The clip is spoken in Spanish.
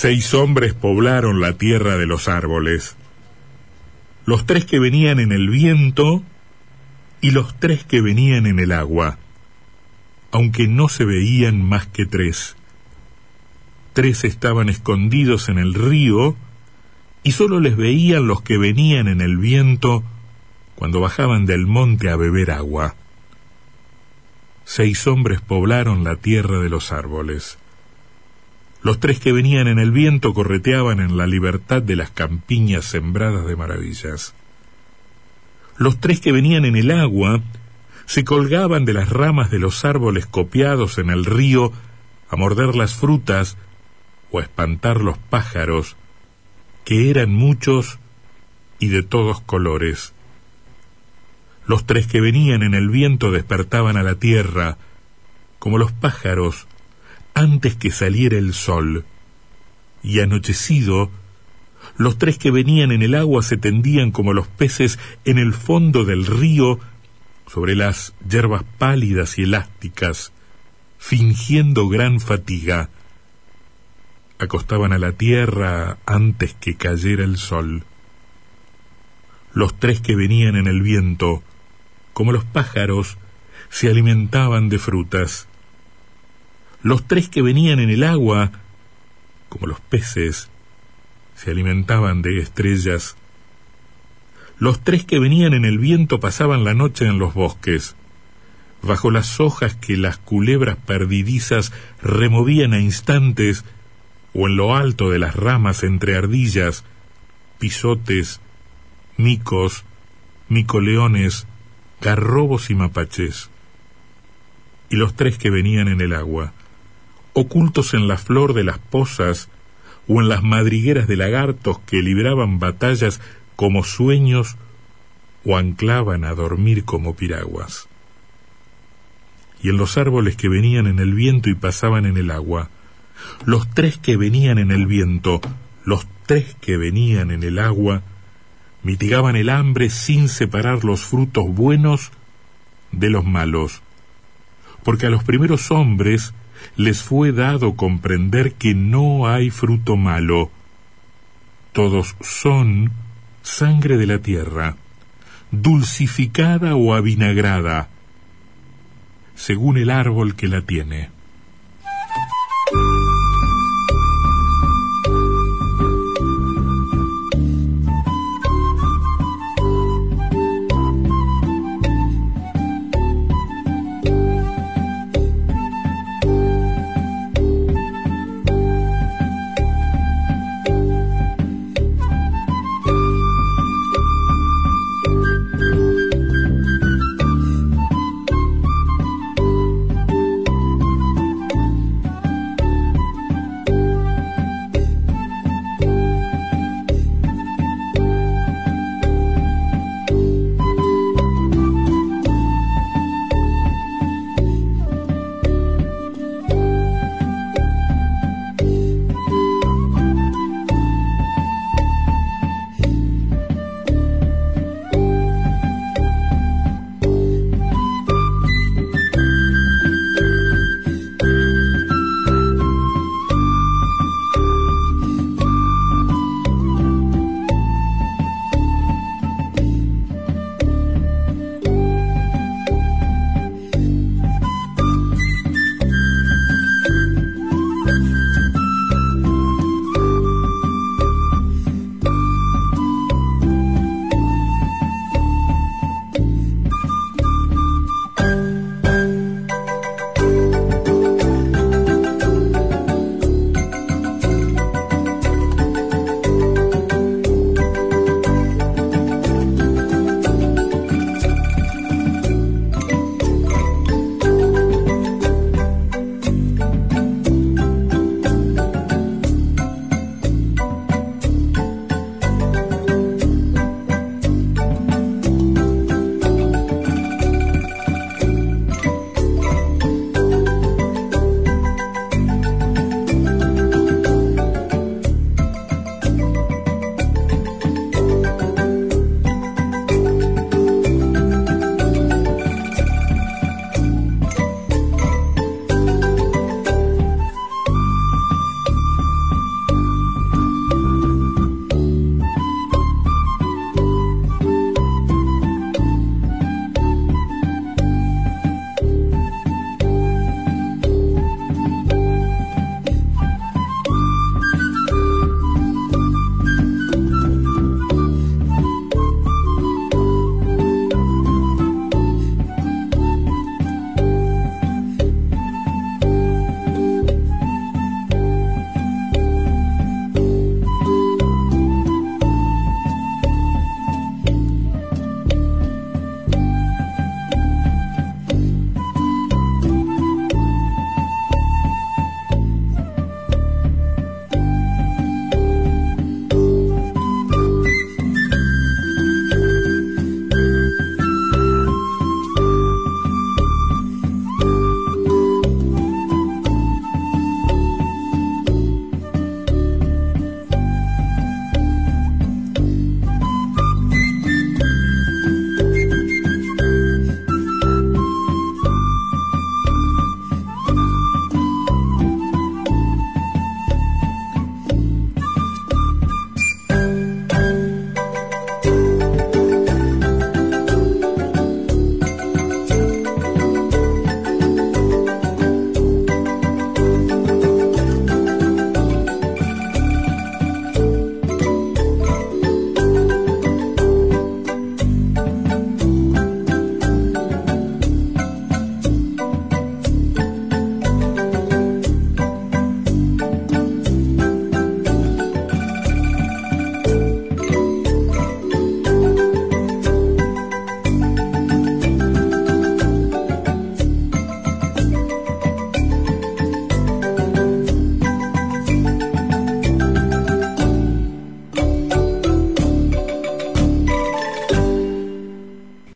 Seis hombres poblaron la tierra de los árboles. Los tres que venían en el viento y los tres que venían en el agua, aunque no se veían más que tres. Tres estaban escondidos en el río y sólo les veían los que venían en el viento cuando bajaban del monte a beber agua. Seis hombres poblaron la tierra de los árboles. Los tres que venían en el viento correteaban en la libertad de las campiñas sembradas de maravillas. Los tres que venían en el agua se colgaban de las ramas de los árboles copiados en el río a morder las frutas o a espantar los pájaros, que eran muchos y de todos colores. Los tres que venían en el viento despertaban a la tierra, como los pájaros antes que saliera el sol. Y anochecido, los tres que venían en el agua se tendían como los peces en el fondo del río sobre las hierbas pálidas y elásticas, fingiendo gran fatiga. Acostaban a la tierra antes que cayera el sol. Los tres que venían en el viento, como los pájaros, se alimentaban de frutas. Los tres que venían en el agua, como los peces, se alimentaban de estrellas. Los tres que venían en el viento pasaban la noche en los bosques, bajo las hojas que las culebras perdidizas removían a instantes, o en lo alto de las ramas entre ardillas, pisotes, micos, micoleones, garrobos y mapaches. Y los tres que venían en el agua, ocultos en la flor de las posas o en las madrigueras de lagartos que libraban batallas como sueños o anclaban a dormir como piraguas. Y en los árboles que venían en el viento y pasaban en el agua, los tres que venían en el viento, los tres que venían en el agua, mitigaban el hambre sin separar los frutos buenos de los malos, porque a los primeros hombres les fue dado comprender que no hay fruto malo. Todos son sangre de la tierra, dulcificada o avinagrada, según el árbol que la tiene.